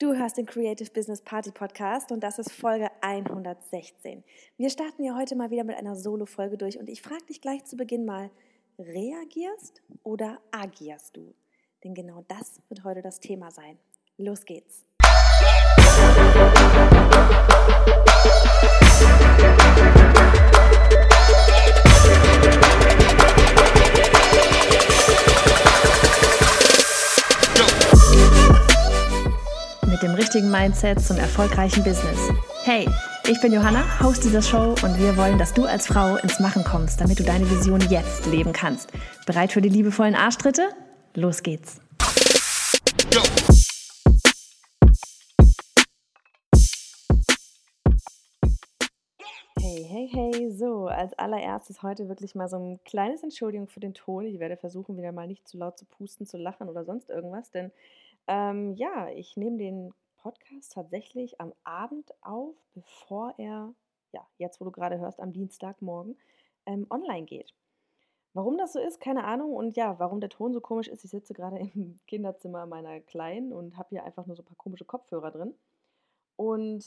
Du hörst den Creative Business Party Podcast und das ist Folge 116. Wir starten ja heute mal wieder mit einer Solo-Folge durch und ich frage dich gleich zu Beginn mal, reagierst oder agierst du? Denn genau das wird heute das Thema sein. Los geht's! Mit dem richtigen Mindset zum erfolgreichen Business. Hey, ich bin Johanna, Host dieser Show und wir wollen, dass du als Frau ins Machen kommst, damit du deine Vision jetzt leben kannst. Bereit für die liebevollen Arschtritte? Los geht's! Hey, hey, hey, so, als allererstes heute wirklich mal so ein kleines Entschuldigung für den Ton. Ich werde versuchen, wieder mal nicht zu laut zu pusten, zu lachen oder sonst irgendwas, denn ähm, ja, ich nehme den Podcast tatsächlich am Abend auf, bevor er, ja, jetzt wo du gerade hörst, am Dienstagmorgen ähm, online geht. Warum das so ist, keine Ahnung. Und ja, warum der Ton so komisch ist, ich sitze gerade im Kinderzimmer meiner Kleinen und habe hier einfach nur so ein paar komische Kopfhörer drin. Und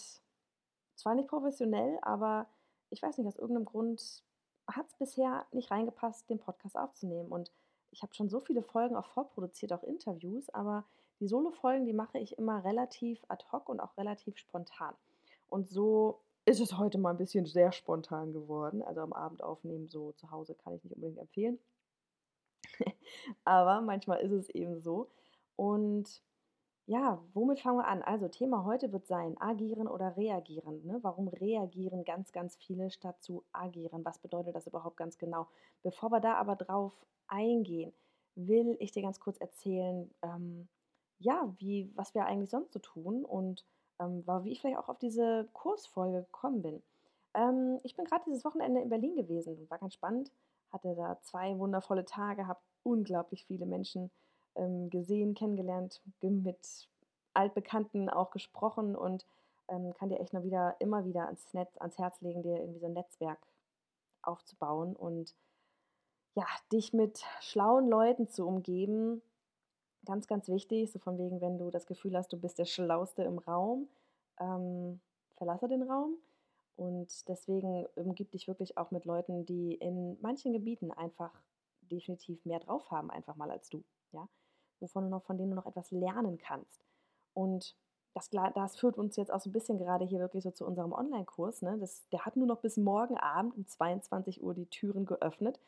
zwar nicht professionell, aber ich weiß nicht, aus irgendeinem Grund hat es bisher nicht reingepasst, den Podcast aufzunehmen. Und ich habe schon so viele Folgen auch vorproduziert, auch Interviews, aber die Solo-Folgen, die mache ich immer relativ ad hoc und auch relativ spontan. Und so ist es heute mal ein bisschen sehr spontan geworden. Also am Abend aufnehmen, so zu Hause kann ich nicht unbedingt empfehlen. Aber manchmal ist es eben so. Und ja, womit fangen wir an? Also Thema heute wird sein, agieren oder reagieren. Ne? Warum reagieren ganz, ganz viele statt zu agieren? Was bedeutet das überhaupt ganz genau? Bevor wir da aber drauf eingehen, will ich dir ganz kurz erzählen, ähm, ja, wie, was wir eigentlich sonst so tun und ähm, wie ich vielleicht auch auf diese Kursfolge gekommen bin. Ähm, ich bin gerade dieses Wochenende in Berlin gewesen und war ganz spannend. Hatte da zwei wundervolle Tage, habe unglaublich viele Menschen ähm, gesehen, kennengelernt, mit Altbekannten auch gesprochen und ähm, kann dir echt noch wieder, immer wieder ans, Netz, ans Herz legen, dir irgendwie so ein Netzwerk aufzubauen und ja, dich mit schlauen Leuten zu umgeben, ganz, ganz wichtig, so von wegen, wenn du das Gefühl hast, du bist der Schlauste im Raum, ähm, verlasse den Raum. Und deswegen umgib dich wirklich auch mit Leuten, die in manchen Gebieten einfach definitiv mehr drauf haben, einfach mal als du. Ja? Wovon du noch, von denen du noch etwas lernen kannst. Und das, das führt uns jetzt auch so ein bisschen gerade hier wirklich so zu unserem Online-Kurs. Ne? der hat nur noch bis morgen Abend um 22 Uhr die Türen geöffnet.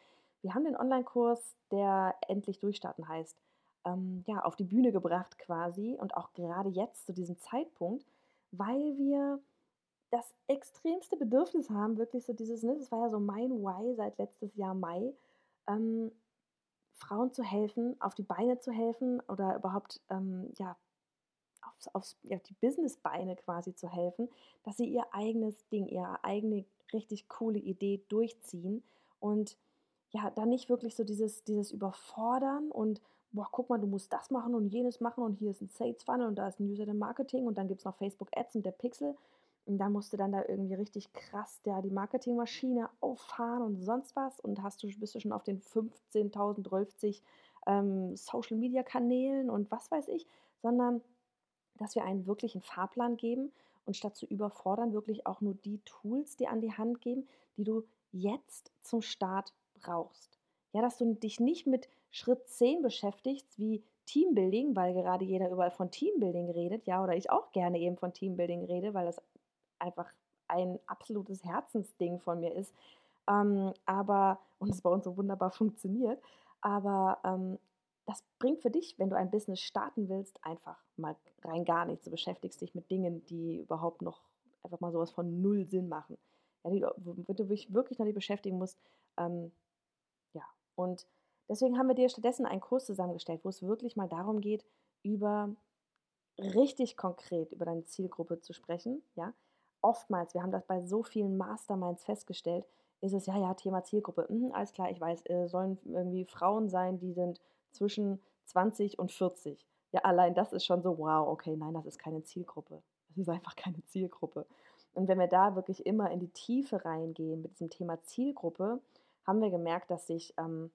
Wir haben den Online-Kurs, der endlich durchstarten heißt ähm, ja, auf die Bühne gebracht quasi und auch gerade jetzt zu diesem Zeitpunkt, weil wir das extremste Bedürfnis haben, wirklich so dieses, ne, das war ja so mein Why seit letztes Jahr Mai, ähm, Frauen zu helfen, auf die Beine zu helfen oder überhaupt ähm, ja, aufs, aufs, ja, die Businessbeine quasi zu helfen, dass sie ihr eigenes Ding, ihre eigene richtig coole Idee durchziehen und ja, dann nicht wirklich so dieses, dieses Überfordern und boah, guck mal, du musst das machen und jenes machen und hier ist ein Sales Funnel und da ist ein User Marketing und dann gibt es noch Facebook Ads und der Pixel. Und dann musst du dann da irgendwie richtig krass der, die Marketingmaschine auffahren und sonst was. Und hast du, bist du schon auf den 15.012 ähm, Social Media Kanälen und was weiß ich, sondern dass wir einen wirklichen Fahrplan geben und statt zu überfordern, wirklich auch nur die Tools dir an die Hand geben, die du jetzt zum Start brauchst. Ja, dass du dich nicht mit Schritt 10 beschäftigst, wie Teambuilding, weil gerade jeder überall von Teambuilding redet, ja, oder ich auch gerne eben von Teambuilding rede, weil das einfach ein absolutes Herzensding von mir ist. Ähm, aber, und es bei uns so wunderbar funktioniert, aber ähm, das bringt für dich, wenn du ein Business starten willst, einfach mal rein gar nichts. Du beschäftigst dich mit Dingen, die überhaupt noch einfach mal sowas von null Sinn machen. Ja, die, wenn du dich wirklich noch nicht beschäftigen musst, ähm, ja, und Deswegen haben wir dir stattdessen einen Kurs zusammengestellt, wo es wirklich mal darum geht, über richtig konkret über deine Zielgruppe zu sprechen. Ja? Oftmals, wir haben das bei so vielen Masterminds festgestellt, ist es ja, ja, Thema Zielgruppe. Mhm, alles klar, ich weiß, äh, sollen irgendwie Frauen sein, die sind zwischen 20 und 40. Ja, allein das ist schon so, wow, okay, nein, das ist keine Zielgruppe. Das ist einfach keine Zielgruppe. Und wenn wir da wirklich immer in die Tiefe reingehen mit diesem Thema Zielgruppe, haben wir gemerkt, dass sich ähm,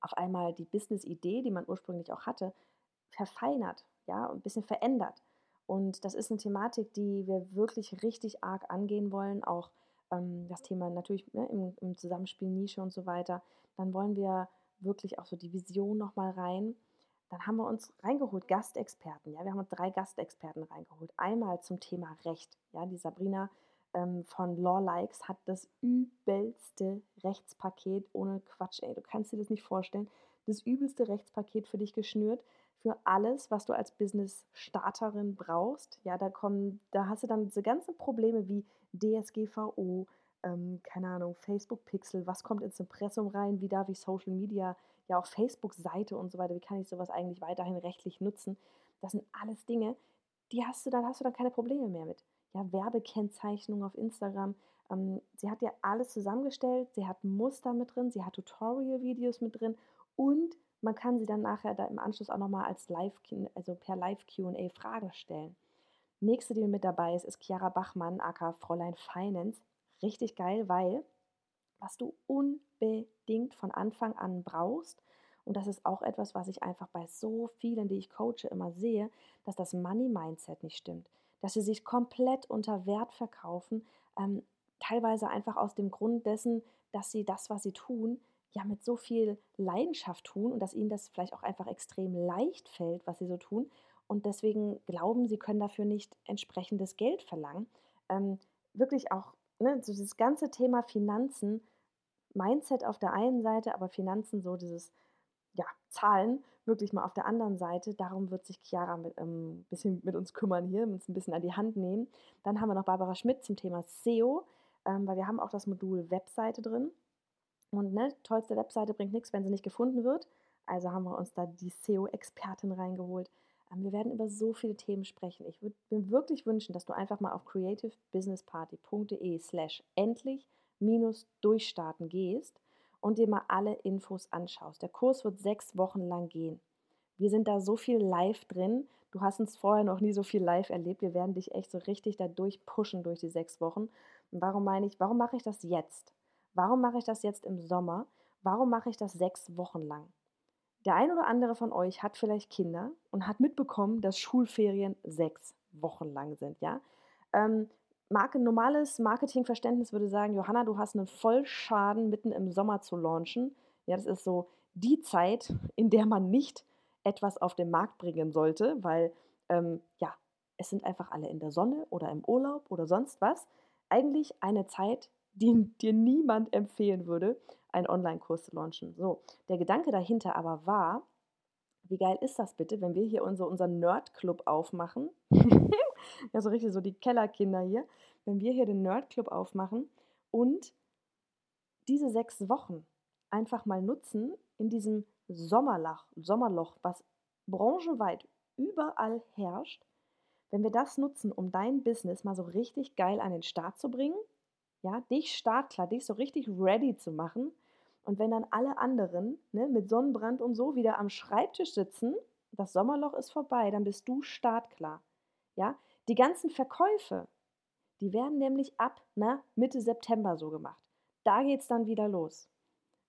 auf einmal die Business-Idee, die man ursprünglich auch hatte, verfeinert, ja, ein bisschen verändert. Und das ist eine Thematik, die wir wirklich richtig arg angehen wollen. Auch ähm, das Thema natürlich ne, im, im Zusammenspiel Nische und so weiter. Dann wollen wir wirklich auch so die Vision nochmal rein. Dann haben wir uns reingeholt, Gastexperten. Ja, wir haben uns drei Gastexperten reingeholt. Einmal zum Thema Recht. Ja, die Sabrina ähm, von Law Likes hat das übelste Rechtspaket ohne Quatsch. Ey, du kannst dir das nicht vorstellen. Das übelste Rechtspaket für dich geschnürt für alles, was du als Business-Starterin brauchst. Ja, da kommen, da hast du dann diese ganzen Probleme wie DSGVO, ähm, keine Ahnung, Facebook Pixel, was kommt ins Impressum rein, wie darf ich Social Media, ja auch Facebook-Seite und so weiter, wie kann ich sowas eigentlich weiterhin rechtlich nutzen. Das sind alles Dinge, die hast du dann, hast du dann keine Probleme mehr mit. Ja, Werbekennzeichnung auf Instagram. Ähm, sie hat ja alles zusammengestellt, sie hat Muster mit drin, sie hat Tutorial-Videos mit drin und man kann sie dann nachher da im Anschluss auch nochmal als Live, also per Live QA Fragen stellen. Nächste, die mit dabei ist, ist Chiara Bachmann, aka Fräulein Finance. Richtig geil, weil was du unbedingt von Anfang an brauchst, und das ist auch etwas, was ich einfach bei so vielen, die ich coache, immer sehe, dass das Money-Mindset nicht stimmt. Dass sie sich komplett unter Wert verkaufen, ähm, teilweise einfach aus dem Grund dessen, dass sie das, was sie tun, ja mit so viel Leidenschaft tun und dass ihnen das vielleicht auch einfach extrem leicht fällt, was sie so tun. Und deswegen glauben, sie können dafür nicht entsprechendes Geld verlangen. Ähm, wirklich auch ne, so dieses ganze Thema Finanzen, Mindset auf der einen Seite, aber Finanzen so dieses, ja, Zahlen wirklich mal auf der anderen Seite. Darum wird sich Chiara ein ähm, bisschen mit uns kümmern hier, uns ein bisschen an die Hand nehmen. Dann haben wir noch Barbara Schmidt zum Thema SEO, ähm, weil wir haben auch das Modul Webseite drin. Und ne, tollste Webseite bringt nichts, wenn sie nicht gefunden wird. Also haben wir uns da die SEO-Expertin reingeholt. Ähm, wir werden über so viele Themen sprechen. Ich würde mir wirklich wünschen, dass du einfach mal auf creativebusinessparty.de slash endlich minus durchstarten gehst und dir mal alle Infos anschaust. Der Kurs wird sechs Wochen lang gehen. Wir sind da so viel live drin. Du hast uns vorher noch nie so viel live erlebt. Wir werden dich echt so richtig da durchpushen durch die sechs Wochen. Und warum meine ich, warum mache ich das jetzt? Warum mache ich das jetzt im Sommer? Warum mache ich das sechs Wochen lang? Der ein oder andere von euch hat vielleicht Kinder und hat mitbekommen, dass Schulferien sechs Wochen lang sind. Ja? Ähm, Marke, normales Marketingverständnis würde sagen, Johanna, du hast einen Vollschaden mitten im Sommer zu launchen. Ja, das ist so die Zeit, in der man nicht etwas auf den Markt bringen sollte, weil ähm, ja, es sind einfach alle in der Sonne oder im Urlaub oder sonst was. Eigentlich eine Zeit, die dir niemand empfehlen würde, einen Online-Kurs zu launchen. So, der Gedanke dahinter aber war, wie geil ist das bitte, wenn wir hier unser, unseren Nerd-Club aufmachen? ja, so richtig so die Kellerkinder hier. Wenn wir hier den Nerd-Club aufmachen und diese sechs Wochen einfach mal nutzen in diesem Sommerloch, Sommerloch, was branchenweit überall herrscht, wenn wir das nutzen, um dein Business mal so richtig geil an den Start zu bringen, ja, dich startklar, dich so richtig ready zu machen. Und wenn dann alle anderen ne, mit Sonnenbrand und so wieder am Schreibtisch sitzen, das Sommerloch ist vorbei, dann bist du startklar. Ja, die ganzen Verkäufe, die werden nämlich ab na, Mitte September so gemacht. Da geht es dann wieder los.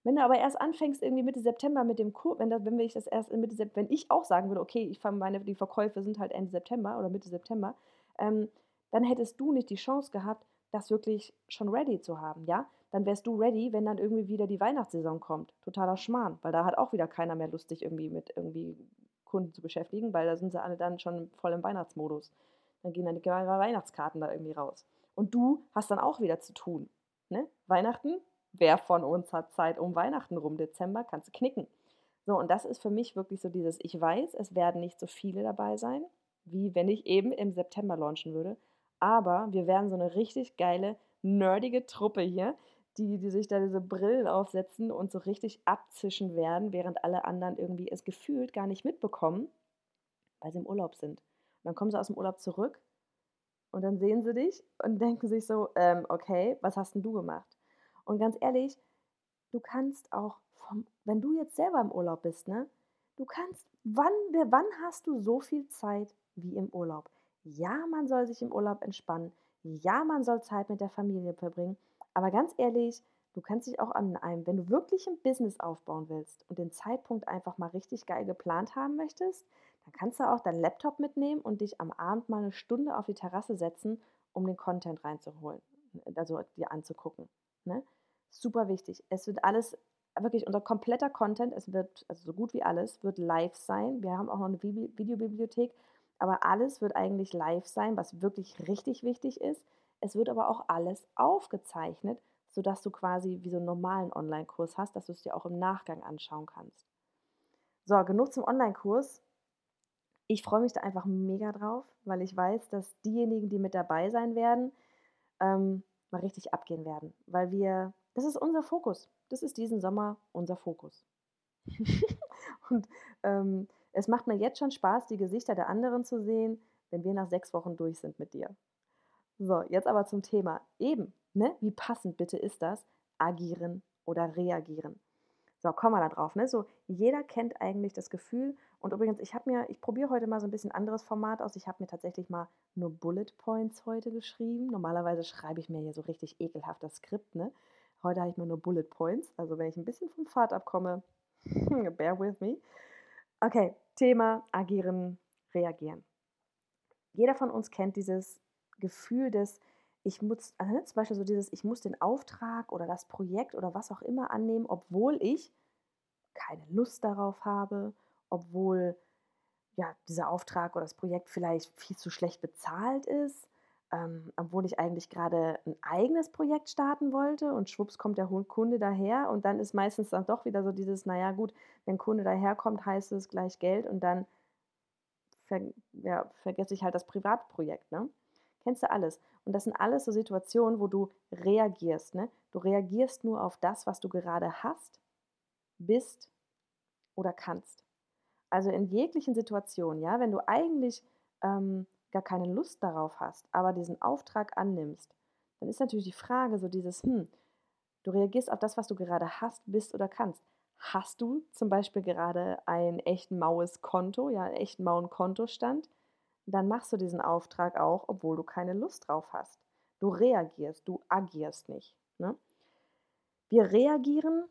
Wenn du aber erst anfängst, irgendwie Mitte September mit dem Kurs, wenn, wenn ich das erst Mitte September, wenn ich auch sagen würde, okay, ich fange meine, die Verkäufe sind halt Ende September oder Mitte September, ähm, dann hättest du nicht die Chance gehabt, das wirklich schon ready zu haben, ja? Dann wärst du ready, wenn dann irgendwie wieder die Weihnachtssaison kommt. Totaler Schmarrn, weil da hat auch wieder keiner mehr Lust, sich irgendwie mit irgendwie Kunden zu beschäftigen, weil da sind sie alle dann schon voll im Weihnachtsmodus. Dann gehen dann die Weihnachtskarten da irgendwie raus. Und du hast dann auch wieder zu tun. Ne? Weihnachten, wer von uns hat Zeit um Weihnachten rum? Dezember kannst du knicken. So, und das ist für mich wirklich so dieses, ich weiß, es werden nicht so viele dabei sein, wie wenn ich eben im September launchen würde. Aber wir werden so eine richtig geile, nerdige Truppe hier, die, die sich da diese Brillen aufsetzen und so richtig abzischen werden, während alle anderen irgendwie es gefühlt gar nicht mitbekommen, weil sie im Urlaub sind. Und dann kommen sie aus dem Urlaub zurück und dann sehen sie dich und denken sich so, ähm, okay, was hast denn du gemacht? Und ganz ehrlich, du kannst auch, vom, wenn du jetzt selber im Urlaub bist, ne, du kannst, wann, wann hast du so viel Zeit wie im Urlaub? Ja, man soll sich im Urlaub entspannen. Ja, man soll Zeit mit der Familie verbringen. Aber ganz ehrlich, du kannst dich auch an einem, wenn du wirklich ein Business aufbauen willst und den Zeitpunkt einfach mal richtig geil geplant haben möchtest, dann kannst du auch deinen Laptop mitnehmen und dich am Abend mal eine Stunde auf die Terrasse setzen, um den Content reinzuholen, also dir anzugucken. Ne? Super wichtig. Es wird alles, wirklich unser kompletter Content, es wird, also so gut wie alles, wird live sein. Wir haben auch noch eine Videobibliothek, aber alles wird eigentlich live sein, was wirklich richtig wichtig ist. Es wird aber auch alles aufgezeichnet, sodass du quasi wie so einen normalen Online-Kurs hast, dass du es dir auch im Nachgang anschauen kannst. So, genug zum Online-Kurs. Ich freue mich da einfach mega drauf, weil ich weiß, dass diejenigen, die mit dabei sein werden, ähm, mal richtig abgehen werden. Weil wir, das ist unser Fokus. Das ist diesen Sommer unser Fokus. und ähm, es macht mir jetzt schon Spaß, die Gesichter der anderen zu sehen, wenn wir nach sechs Wochen durch sind mit dir. So, jetzt aber zum Thema. Eben, ne? Wie passend bitte ist das? Agieren oder reagieren. So, kommen wir da drauf. Ne? So, jeder kennt eigentlich das Gefühl. Und übrigens, ich habe mir, ich probiere heute mal so ein bisschen anderes Format aus. Ich habe mir tatsächlich mal nur Bullet Points heute geschrieben. Normalerweise schreibe ich mir hier so richtig ekelhaft das Skript. Ne? Heute habe ich mir nur Bullet Points. Also wenn ich ein bisschen vom Pfad abkomme, bear with me. Okay, Thema agieren, reagieren. Jeder von uns kennt dieses Gefühl des, ich muss, also ne, zum Beispiel so dieses, ich muss den Auftrag oder das Projekt oder was auch immer annehmen, obwohl ich keine Lust darauf habe, obwohl ja, dieser Auftrag oder das Projekt vielleicht viel zu schlecht bezahlt ist, ähm, obwohl ich eigentlich gerade ein eigenes Projekt starten wollte und schwupps kommt der Kunde daher und dann ist meistens dann doch wieder so dieses, naja gut, wenn Kunde daherkommt, heißt es gleich Geld und dann ver ja, vergesse ich halt das Privatprojekt. Ne? Kennst du alles. Und das sind alles so Situationen, wo du reagierst. Ne? Du reagierst nur auf das, was du gerade hast, bist oder kannst. Also in jeglichen Situationen, ja, wenn du eigentlich ähm, gar keine Lust darauf hast, aber diesen Auftrag annimmst, dann ist natürlich die Frage so dieses, hm, du reagierst auf das, was du gerade hast, bist oder kannst. Hast du zum Beispiel gerade ein echt maues Konto, ja, einen echt mauen Kontostand? Dann machst du diesen Auftrag auch, obwohl du keine Lust drauf hast. Du reagierst, du agierst nicht. Ne? Wir reagieren,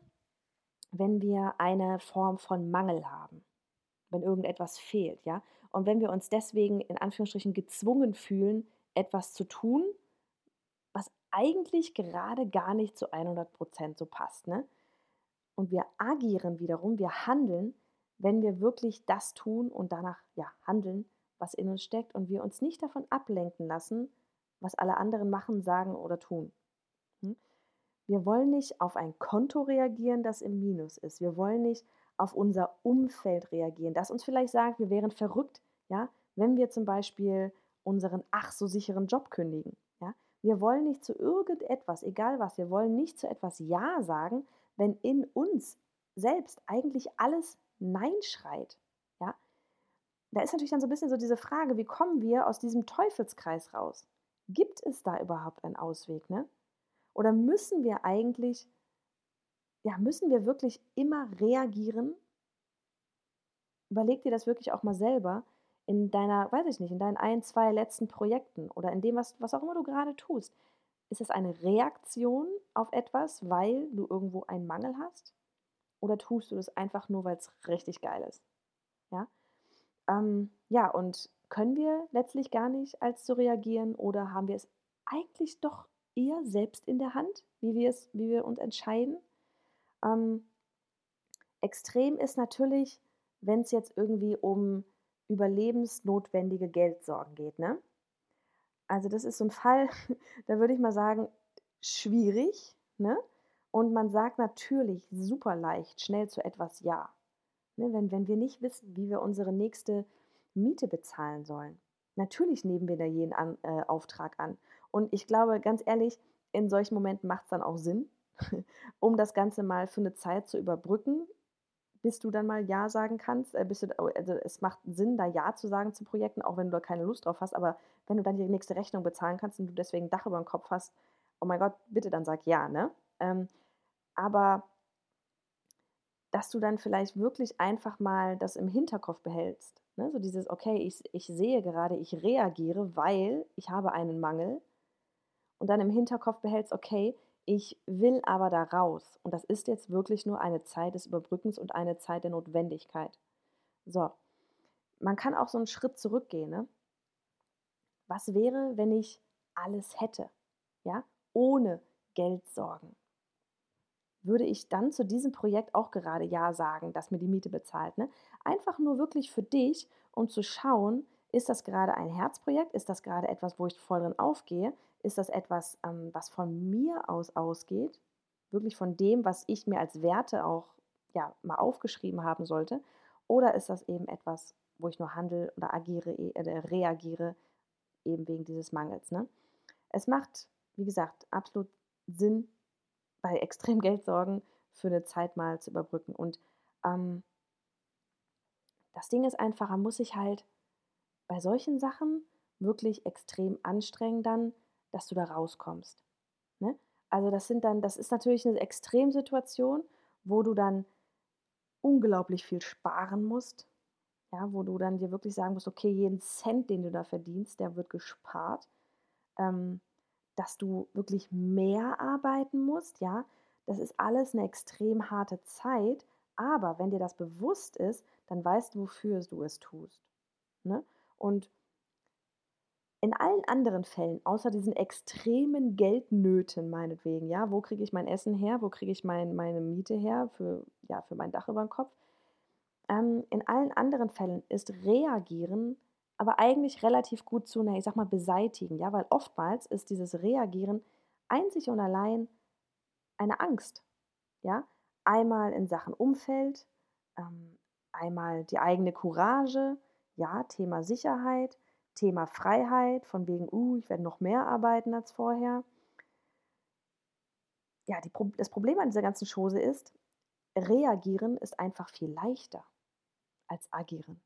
wenn wir eine Form von Mangel haben, wenn irgendetwas fehlt, ja. Und wenn wir uns deswegen in Anführungsstrichen gezwungen fühlen, etwas zu tun, was eigentlich gerade gar nicht zu 100 Prozent so passt, ne? Und wir agieren wiederum, wir handeln, wenn wir wirklich das tun und danach ja handeln, was in uns steckt und wir uns nicht davon ablenken lassen, was alle anderen machen, sagen oder tun. Hm? Wir wollen nicht auf ein Konto reagieren, das im Minus ist. Wir wollen nicht auf unser Umfeld reagieren, das uns vielleicht sagt, wir wären verrückt, ja, wenn wir zum Beispiel unseren ach so sicheren Job kündigen. Ja? Wir wollen nicht zu irgendetwas, egal was, wir wollen nicht zu etwas Ja sagen, wenn in uns selbst eigentlich alles Nein schreit da ist natürlich dann so ein bisschen so diese Frage, wie kommen wir aus diesem Teufelskreis raus? Gibt es da überhaupt einen Ausweg, ne? Oder müssen wir eigentlich, ja, müssen wir wirklich immer reagieren? Überleg dir das wirklich auch mal selber in deiner, weiß ich nicht, in deinen ein, zwei letzten Projekten oder in dem, was, was auch immer du gerade tust. Ist es eine Reaktion auf etwas, weil du irgendwo einen Mangel hast? Oder tust du das einfach nur, weil es richtig geil ist? Ja? Ähm, ja, und können wir letztlich gar nicht als zu reagieren oder haben wir es eigentlich doch eher selbst in der Hand, wie wir, es, wie wir uns entscheiden? Ähm, extrem ist natürlich, wenn es jetzt irgendwie um überlebensnotwendige Geldsorgen geht. Ne? Also das ist so ein Fall, da würde ich mal sagen, schwierig. Ne? Und man sagt natürlich super leicht schnell zu etwas Ja. Ne, wenn, wenn wir nicht wissen, wie wir unsere nächste Miete bezahlen sollen. Natürlich nehmen wir da jeden an, äh, Auftrag an. Und ich glaube, ganz ehrlich, in solchen Momenten macht es dann auch Sinn, um das Ganze mal für eine Zeit zu überbrücken, bis du dann mal Ja sagen kannst. Äh, du, also es macht Sinn, da Ja zu sagen zu Projekten, auch wenn du da keine Lust drauf hast. Aber wenn du dann die nächste Rechnung bezahlen kannst und du deswegen ein Dach über dem Kopf hast, oh mein Gott, bitte dann sag Ja. Ne? Ähm, aber dass du dann vielleicht wirklich einfach mal das im Hinterkopf behältst. Ne? So dieses, okay, ich, ich sehe gerade, ich reagiere, weil ich habe einen Mangel. Und dann im Hinterkopf behältst, okay, ich will aber da raus. Und das ist jetzt wirklich nur eine Zeit des Überbrückens und eine Zeit der Notwendigkeit. So, man kann auch so einen Schritt zurückgehen. Ne? Was wäre, wenn ich alles hätte? Ja, ohne Geldsorgen. Würde ich dann zu diesem Projekt auch gerade Ja sagen, das mir die Miete bezahlt? Ne? Einfach nur wirklich für dich, um zu schauen, ist das gerade ein Herzprojekt? Ist das gerade etwas, wo ich voll drin aufgehe? Ist das etwas, ähm, was von mir aus ausgeht? Wirklich von dem, was ich mir als Werte auch ja, mal aufgeschrieben haben sollte? Oder ist das eben etwas, wo ich nur handle oder agiere, äh, reagiere, eben wegen dieses Mangels? Ne? Es macht, wie gesagt, absolut Sinn, bei extrem Geldsorgen für eine Zeit mal zu überbrücken. Und ähm, das Ding ist einfach, man muss sich halt bei solchen Sachen wirklich extrem anstrengen dann, dass du da rauskommst. Ne? Also das sind dann, das ist natürlich eine Extremsituation, wo du dann unglaublich viel sparen musst, ja, wo du dann dir wirklich sagen musst, okay, jeden Cent, den du da verdienst, der wird gespart. Ähm, dass du wirklich mehr arbeiten musst, ja, das ist alles eine extrem harte Zeit, aber wenn dir das bewusst ist, dann weißt du, wofür du es tust. Ne? Und in allen anderen Fällen, außer diesen extremen Geldnöten meinetwegen, ja, wo kriege ich mein Essen her, wo kriege ich mein, meine Miete her für, ja, für mein Dach über den Kopf, ähm, in allen anderen Fällen ist Reagieren aber eigentlich relativ gut zu, ich sag mal, beseitigen, ja, weil oftmals ist dieses Reagieren einzig und allein eine Angst, ja, einmal in Sachen Umfeld, ähm, einmal die eigene Courage, ja, Thema Sicherheit, Thema Freiheit, von wegen, uh, ich werde noch mehr arbeiten als vorher. Ja, die, das Problem an dieser ganzen Chose ist, reagieren ist einfach viel leichter als agieren.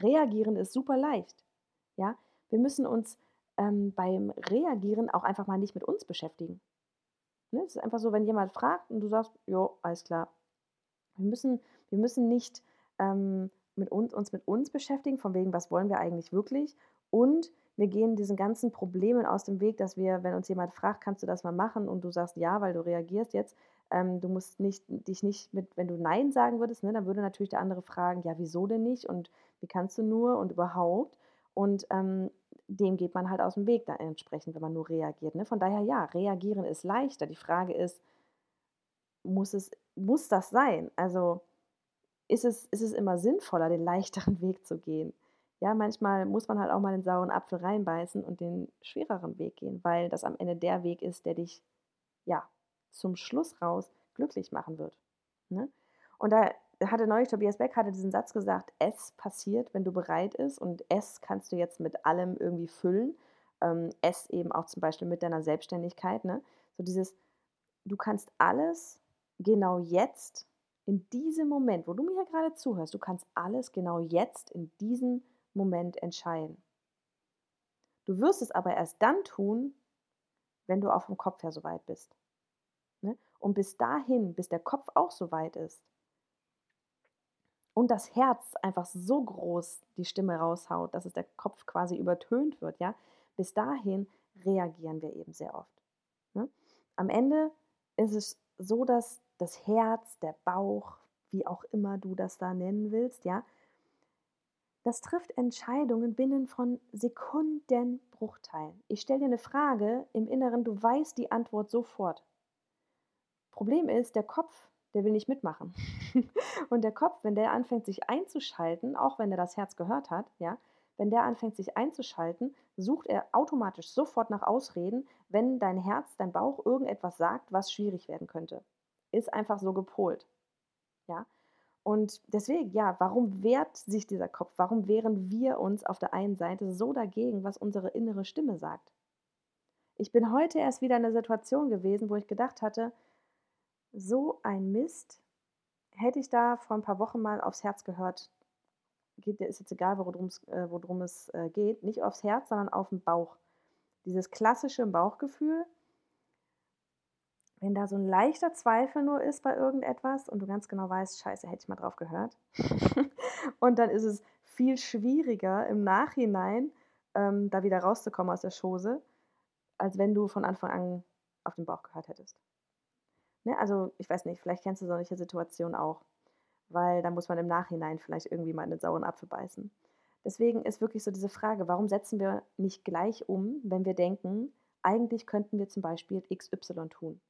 Reagieren ist super leicht. Ja, wir müssen uns ähm, beim Reagieren auch einfach mal nicht mit uns beschäftigen. Ne? Es ist einfach so, wenn jemand fragt und du sagst, jo, alles klar. Wir müssen, wir müssen nicht ähm, mit uns, uns mit uns beschäftigen, von wegen, was wollen wir eigentlich wirklich? Und wir gehen diesen ganzen Problemen aus dem Weg, dass wir, wenn uns jemand fragt, kannst du das mal machen und du sagst ja, weil du reagierst jetzt, ähm, du musst nicht, dich nicht mit, wenn du Nein sagen würdest, ne, dann würde natürlich der andere fragen, ja, wieso denn nicht und wie kannst du nur und überhaupt. Und ähm, dem geht man halt aus dem Weg dann entsprechend, wenn man nur reagiert. Ne? Von daher, ja, reagieren ist leichter. Die Frage ist, muss, es, muss das sein? Also ist es, ist es immer sinnvoller, den leichteren Weg zu gehen? Ja, manchmal muss man halt auch mal den sauren Apfel reinbeißen und den schwereren Weg gehen, weil das am Ende der Weg ist, der dich, ja, zum Schluss raus glücklich machen wird. Ne? Und da hatte neulich Tobias Beck hatte diesen Satz gesagt, es passiert, wenn du bereit ist und es kannst du jetzt mit allem irgendwie füllen. Ähm, es eben auch zum Beispiel mit deiner Selbstständigkeit. Ne? So dieses, du kannst alles genau jetzt, in diesem Moment, wo du mir gerade zuhörst, du kannst alles genau jetzt, in diesem Moment entscheiden. Du wirst es aber erst dann tun, wenn du auf dem Kopf her so weit bist. Und bis dahin, bis der Kopf auch so weit ist und das Herz einfach so groß die Stimme raushaut, dass es der Kopf quasi übertönt wird, ja, bis dahin reagieren wir eben sehr oft. Ne? Am Ende ist es so, dass das Herz, der Bauch, wie auch immer du das da nennen willst, ja, das trifft Entscheidungen binnen von Sekundenbruchteilen. Ich stelle dir eine Frage im Inneren, du weißt die Antwort sofort. Problem ist, der Kopf, der will nicht mitmachen. und der Kopf, wenn der anfängt, sich einzuschalten, auch wenn er das Herz gehört hat, ja, wenn der anfängt, sich einzuschalten, sucht er automatisch sofort nach Ausreden, wenn dein Herz, dein Bauch irgendetwas sagt, was schwierig werden könnte. Ist einfach so gepolt. Ja. Und deswegen, ja, warum wehrt sich dieser Kopf? Warum wehren wir uns auf der einen Seite so dagegen, was unsere innere Stimme sagt? Ich bin heute erst wieder in einer Situation gewesen, wo ich gedacht hatte, so ein Mist. Hätte ich da vor ein paar Wochen mal aufs Herz gehört, geht, ist jetzt egal, worum es, äh, es äh, geht, nicht aufs Herz, sondern auf den Bauch. Dieses klassische Bauchgefühl, wenn da so ein leichter Zweifel nur ist bei irgendetwas und du ganz genau weißt, scheiße, hätte ich mal drauf gehört. und dann ist es viel schwieriger im Nachhinein, ähm, da wieder rauszukommen aus der Chose, als wenn du von Anfang an auf den Bauch gehört hättest. Ne, also ich weiß nicht, vielleicht kennst du solche Situationen auch, weil da muss man im Nachhinein vielleicht irgendwie mal einen sauren Apfel beißen. Deswegen ist wirklich so diese Frage, warum setzen wir nicht gleich um, wenn wir denken, eigentlich könnten wir zum Beispiel XY tun.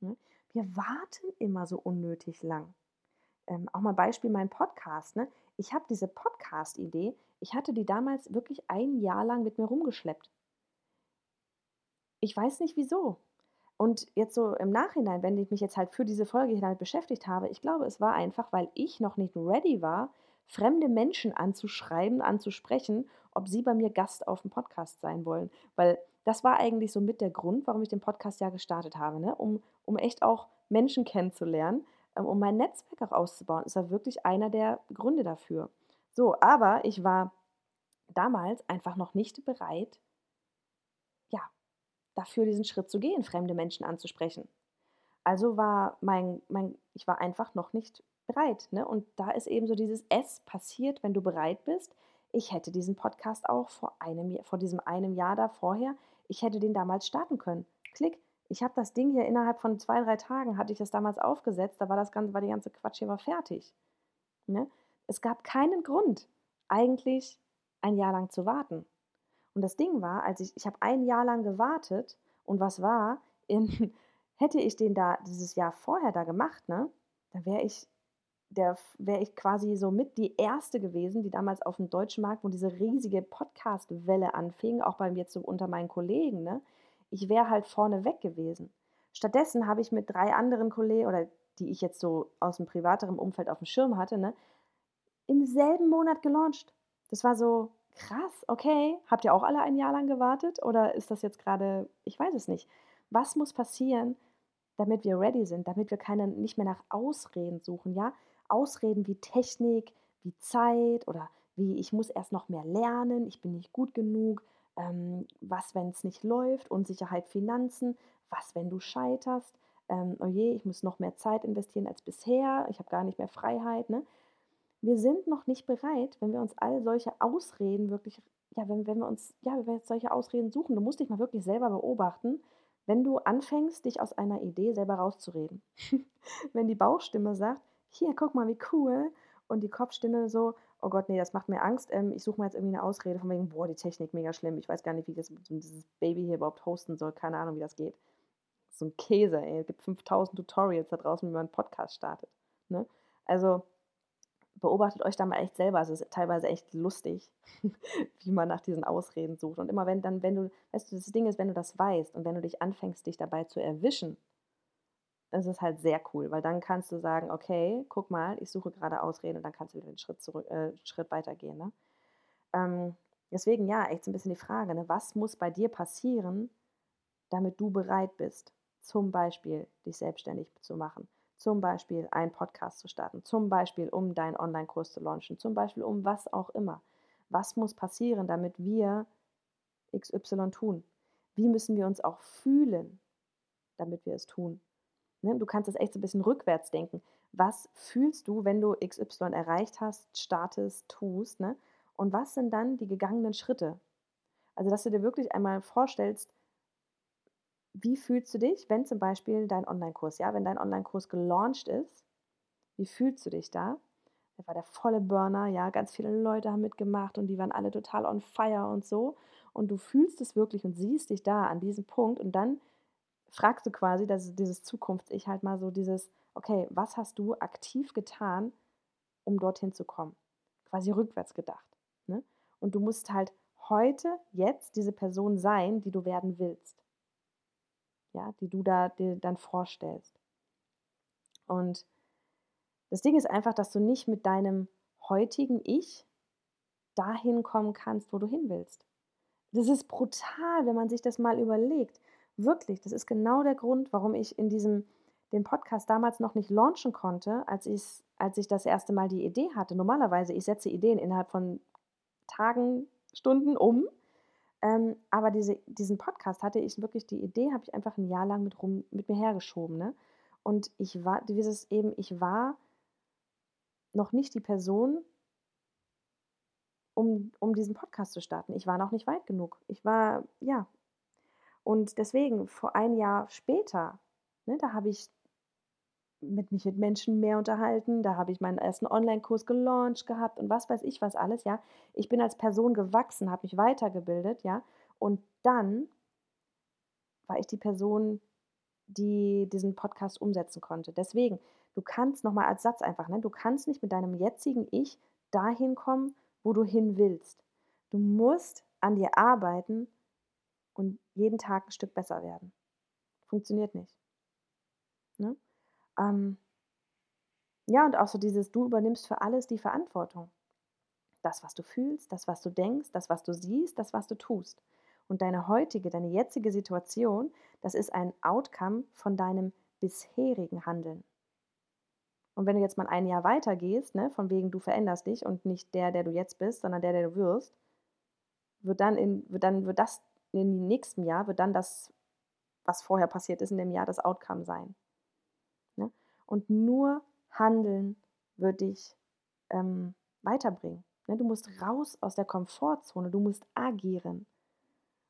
Ne? Wir warten immer so unnötig lang. Ähm, auch mal Beispiel mein Podcast. Ne? Ich habe diese Podcast-Idee, ich hatte die damals wirklich ein Jahr lang mit mir rumgeschleppt. Ich weiß nicht wieso. Und jetzt so im Nachhinein, wenn ich mich jetzt halt für diese Folge hier damit beschäftigt habe, ich glaube, es war einfach, weil ich noch nicht ready war, fremde Menschen anzuschreiben, anzusprechen, ob sie bei mir Gast auf dem Podcast sein wollen. Weil das war eigentlich so mit der Grund, warum ich den Podcast ja gestartet habe, ne? um, um echt auch Menschen kennenzulernen, ähm, um mein Netzwerk auch auszubauen. Ist war wirklich einer der Gründe dafür. So, aber ich war damals einfach noch nicht bereit, dafür diesen Schritt zu gehen, fremde Menschen anzusprechen. Also war mein, mein ich war einfach noch nicht bereit. Ne? Und da ist eben so dieses S passiert, wenn du bereit bist. Ich hätte diesen Podcast auch vor einem vor diesem einem Jahr da vorher, ich hätte den damals starten können. Klick. Ich habe das Ding hier innerhalb von zwei, drei Tagen hatte ich das damals aufgesetzt, da war das ganze, war die ganze Quatsch hier war fertig. Ne? Es gab keinen Grund, eigentlich ein Jahr lang zu warten. Und das Ding war, als ich, ich habe ein Jahr lang gewartet und was war, in, hätte ich den da dieses Jahr vorher da gemacht, ne, dann wäre ich der ich quasi so mit die erste gewesen, die damals auf dem deutschen Markt, wo diese riesige Podcast-Welle anfing, auch bei mir so unter meinen Kollegen, ne? Ich wäre halt vorne weg gewesen. Stattdessen habe ich mit drei anderen Kollegen, oder die ich jetzt so aus dem privateren Umfeld auf dem Schirm hatte, ne, im selben Monat gelauncht. Das war so krass, okay. Habt ihr auch alle ein Jahr lang gewartet? Oder ist das jetzt gerade, ich weiß es nicht. Was muss passieren, damit wir ready sind, damit wir keine, nicht mehr nach Ausreden suchen, ja? Ausreden wie Technik, wie Zeit oder wie ich muss erst noch mehr lernen, ich bin nicht gut genug, ähm, was, wenn es nicht läuft, Unsicherheit Finanzen, was, wenn du scheiterst, ähm, oh je, ich muss noch mehr Zeit investieren als bisher, ich habe gar nicht mehr Freiheit. Ne? Wir sind noch nicht bereit, wenn wir uns all solche Ausreden wirklich, ja, wenn, wenn wir uns, ja, wenn wir jetzt solche Ausreden suchen, du musst dich mal wirklich selber beobachten, wenn du anfängst, dich aus einer Idee selber rauszureden. wenn die Bauchstimme sagt, hier, guck mal, wie cool. Und die Kopfstimme so, oh Gott, nee, das macht mir Angst. Ähm, ich suche mal jetzt irgendwie eine Ausrede von wegen, boah, die Technik mega schlimm. Ich weiß gar nicht, wie ich das, dieses Baby hier überhaupt hosten soll. Keine Ahnung, wie das geht. So ein Käse, ey. Es gibt 5000 Tutorials da draußen, wie man einen Podcast startet. Ne? Also beobachtet euch da mal echt selber. Also es ist teilweise echt lustig, wie man nach diesen Ausreden sucht. Und immer wenn dann, wenn du, weißt du, das Ding ist, wenn du das weißt und wenn du dich anfängst, dich dabei zu erwischen, es ist halt sehr cool, weil dann kannst du sagen, okay, guck mal, ich suche gerade Ausreden und dann kannst du wieder einen Schritt zurück, äh, Schritt weitergehen. Ne? Ähm, deswegen ja, echt so ein bisschen die Frage, ne, was muss bei dir passieren, damit du bereit bist, zum Beispiel dich selbstständig zu machen, zum Beispiel einen Podcast zu starten, zum Beispiel um deinen Online-Kurs zu launchen, zum Beispiel um was auch immer. Was muss passieren, damit wir XY tun? Wie müssen wir uns auch fühlen, damit wir es tun? Ne? Du kannst das echt so ein bisschen rückwärts denken. Was fühlst du, wenn du XY erreicht hast, startest, tust? Ne? Und was sind dann die gegangenen Schritte? Also, dass du dir wirklich einmal vorstellst, wie fühlst du dich, wenn zum Beispiel dein Online-Kurs, ja, wenn dein Online-Kurs gelauncht ist, wie fühlst du dich da? Das war der volle Burner, ja, ganz viele Leute haben mitgemacht und die waren alle total on fire und so. Und du fühlst es wirklich und siehst dich da an diesem Punkt und dann fragst du quasi, dass dieses Zukunfts-Ich halt mal so dieses, okay, was hast du aktiv getan, um dorthin zu kommen? Quasi rückwärts gedacht. Ne? Und du musst halt heute, jetzt diese Person sein, die du werden willst. Ja, die du da dir dann vorstellst. Und das Ding ist einfach, dass du nicht mit deinem heutigen Ich dahin kommen kannst, wo du hin willst. Das ist brutal, wenn man sich das mal überlegt. Wirklich, das ist genau der Grund, warum ich in diesem den Podcast damals noch nicht launchen konnte, als ich, als ich das erste Mal die Idee hatte. Normalerweise, ich setze Ideen innerhalb von Tagen, Stunden um. Ähm, aber diese, diesen Podcast hatte ich wirklich, die Idee habe ich einfach ein Jahr lang mit, rum, mit mir hergeschoben. Ne? Und ich war, dieses eben, ich war noch nicht die Person, um, um diesen Podcast zu starten. Ich war noch nicht weit genug. Ich war, ja, und deswegen, vor ein Jahr später, ne, da habe ich mit mich mit Menschen mehr unterhalten. Da habe ich meinen ersten Online-Kurs gelauncht gehabt und was weiß ich was alles, ja. Ich bin als Person gewachsen, habe mich weitergebildet, ja. Und dann war ich die Person, die diesen Podcast umsetzen konnte. Deswegen, du kannst nochmal als Satz einfach, ne, du kannst nicht mit deinem jetzigen Ich dahin kommen, wo du hin willst. Du musst an dir arbeiten und jeden Tag ein Stück besser werden. Funktioniert nicht. Ne? Ähm, ja, und auch so dieses, du übernimmst für alles die Verantwortung. Das, was du fühlst, das, was du denkst, das, was du siehst, das, was du tust. Und deine heutige, deine jetzige Situation, das ist ein Outcome von deinem bisherigen Handeln. Und wenn du jetzt mal ein Jahr weiter gehst, ne, von wegen du veränderst dich und nicht der, der du jetzt bist, sondern der, der du wirst, wird dann, in, wird dann wird das in dem nächsten Jahr, wird dann das, was vorher passiert ist in dem Jahr, das Outcome sein. Und nur Handeln wird dich ähm, weiterbringen. Ne? Du musst raus aus der Komfortzone, du musst agieren.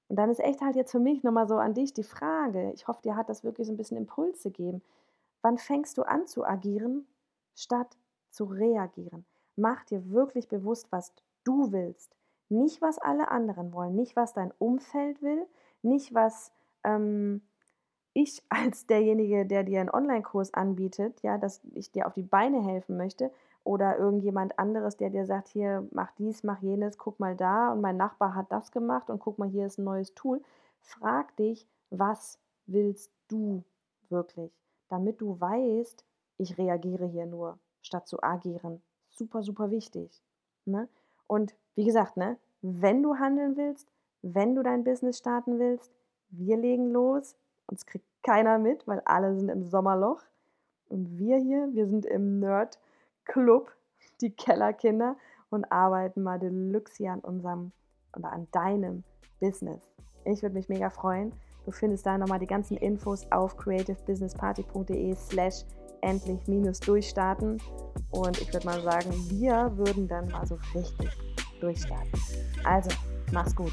Und dann ist echt halt jetzt für mich nochmal so an dich die Frage, ich hoffe, dir hat das wirklich so ein bisschen Impuls gegeben. Wann fängst du an zu agieren, statt zu reagieren? Mach dir wirklich bewusst, was du willst. Nicht, was alle anderen wollen, nicht, was dein Umfeld will, nicht, was ähm, ich als derjenige, der dir einen Online-Kurs anbietet, ja, dass ich dir auf die Beine helfen möchte, oder irgendjemand anderes, der dir sagt, hier, mach dies, mach jenes, guck mal da und mein Nachbar hat das gemacht und guck mal, hier ist ein neues Tool. Frag dich, was willst du wirklich, damit du weißt, ich reagiere hier nur, statt zu agieren. Super, super wichtig. Ne? Und wie gesagt, ne, wenn du handeln willst, wenn du dein Business starten willst, wir legen los. Uns kriegt keiner mit, weil alle sind im Sommerloch. Und wir hier, wir sind im Nerd Club, die Kellerkinder, und arbeiten mal Deluxe hier an unserem oder an deinem Business. Ich würde mich mega freuen. Du findest da nochmal die ganzen Infos auf creativebusinessparty.de slash endlich minus durchstarten. Und ich würde mal sagen, wir würden dann mal so richtig durchstarten. Also, mach's gut.